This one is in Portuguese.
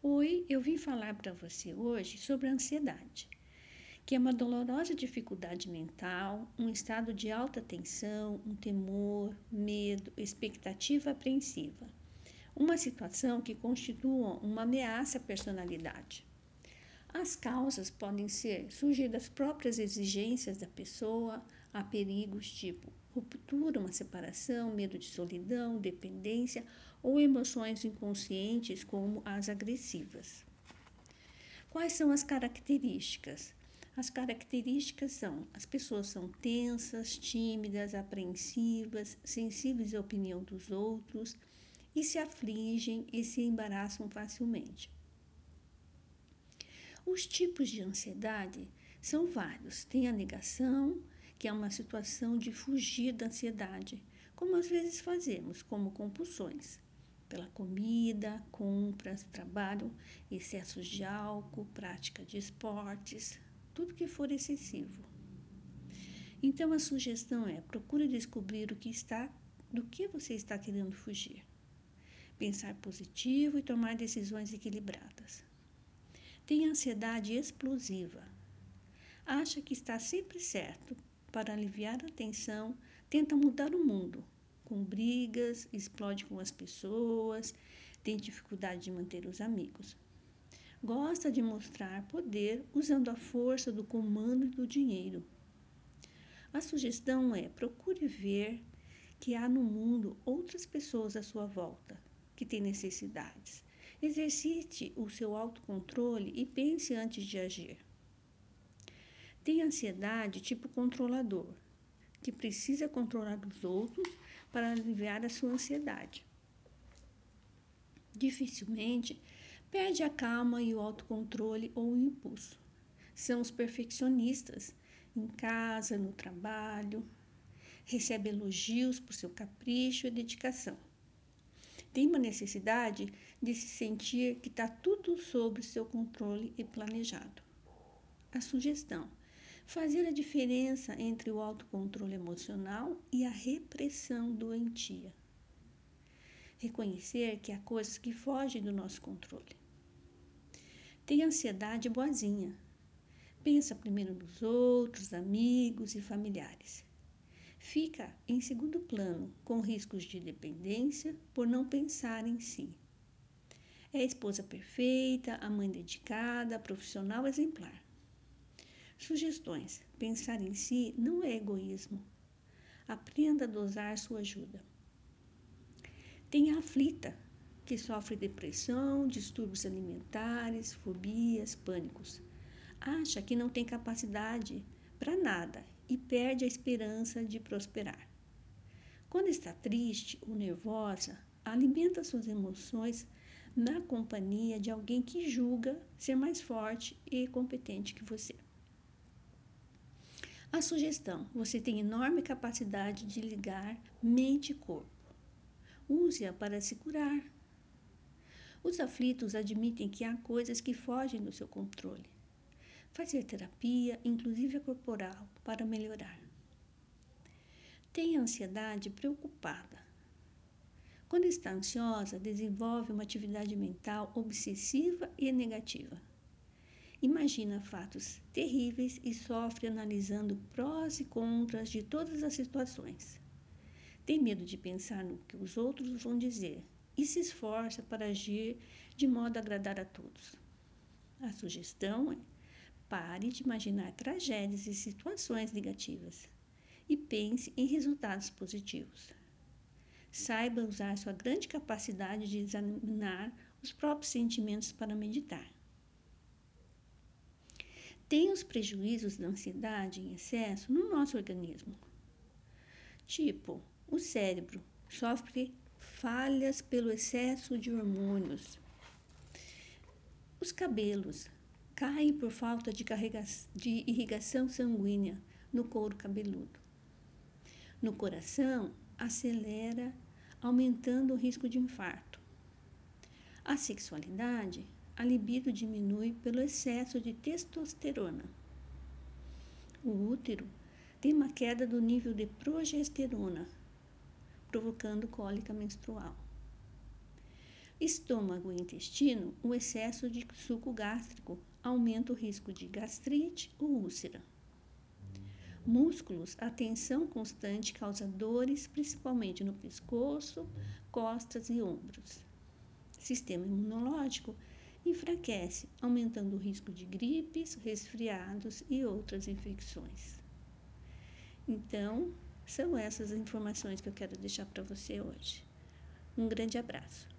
Oi, eu vim falar para você hoje sobre a ansiedade, que é uma dolorosa dificuldade mental, um estado de alta tensão, um temor, medo, expectativa apreensiva. Uma situação que constitua uma ameaça à personalidade. As causas podem ser surgir das próprias exigências da pessoa, a perigos tipo ruptura, uma separação, medo de solidão, dependência ou emoções inconscientes como as agressivas. Quais são as características? As características são: as pessoas são tensas, tímidas, apreensivas, sensíveis à opinião dos outros e se afligem e se embaraçam facilmente. Os tipos de ansiedade são vários. Tem a negação, que é uma situação de fugir da ansiedade, como às vezes fazemos, como compulsões, pela comida, compras, trabalho, excessos de álcool, prática de esportes, tudo que for excessivo. Então a sugestão é: procure descobrir o que está, do que você está querendo fugir. Pensar positivo e tomar decisões equilibradas. Tem ansiedade explosiva. Acha que está sempre certo. Para aliviar a tensão, tenta mudar o mundo. Com brigas, explode com as pessoas, tem dificuldade de manter os amigos. Gosta de mostrar poder usando a força do comando e do dinheiro. A sugestão é: procure ver que há no mundo outras pessoas à sua volta que têm necessidades Exercite o seu autocontrole e pense antes de agir. Tem ansiedade tipo controlador, que precisa controlar os outros para aliviar a sua ansiedade. Dificilmente perde a calma e o autocontrole ou o impulso. São os perfeccionistas em casa, no trabalho, recebe elogios por seu capricho e dedicação tem uma necessidade de se sentir que está tudo sob seu controle e planejado. A sugestão: fazer a diferença entre o autocontrole emocional e a repressão doentia. Reconhecer que há coisas que fogem do nosso controle. Tem ansiedade boazinha. Pensa primeiro nos outros, amigos e familiares fica em segundo plano, com riscos de dependência por não pensar em si. É a esposa perfeita, a mãe dedicada, a profissional exemplar. Sugestões: pensar em si não é egoísmo. Aprenda a dosar sua ajuda. Tem a aflita, que sofre depressão, distúrbios alimentares, fobias, pânicos. Acha que não tem capacidade para nada e perde a esperança de prosperar. Quando está triste ou nervosa, alimenta suas emoções na companhia de alguém que julga ser mais forte e competente que você. A sugestão: você tem enorme capacidade de ligar mente e corpo. Use-a para se curar. Os aflitos admitem que há coisas que fogem do seu controle fazer terapia, inclusive a corporal, para melhorar. Tem ansiedade preocupada. Quando está ansiosa, desenvolve uma atividade mental obsessiva e negativa. Imagina fatos terríveis e sofre analisando prós e contras de todas as situações. Tem medo de pensar no que os outros vão dizer e se esforça para agir de modo a agradar a todos. A sugestão é Pare de imaginar tragédias e situações negativas e pense em resultados positivos. Saiba usar sua grande capacidade de examinar os próprios sentimentos para meditar. Tem os prejuízos da ansiedade em excesso no nosso organismo. Tipo, o cérebro sofre falhas pelo excesso de hormônios. Os cabelos caem por falta de, de irrigação sanguínea no couro cabeludo. No coração, acelera, aumentando o risco de infarto. A sexualidade, a libido diminui pelo excesso de testosterona. O útero tem uma queda do nível de progesterona, provocando cólica menstrual. Estômago e intestino, o excesso de suco gástrico aumenta o risco de gastrite ou úlcera. Músculos, a tensão constante causa dores, principalmente no pescoço, costas e ombros. Sistema imunológico enfraquece, aumentando o risco de gripes, resfriados e outras infecções. Então, são essas informações que eu quero deixar para você hoje. Um grande abraço.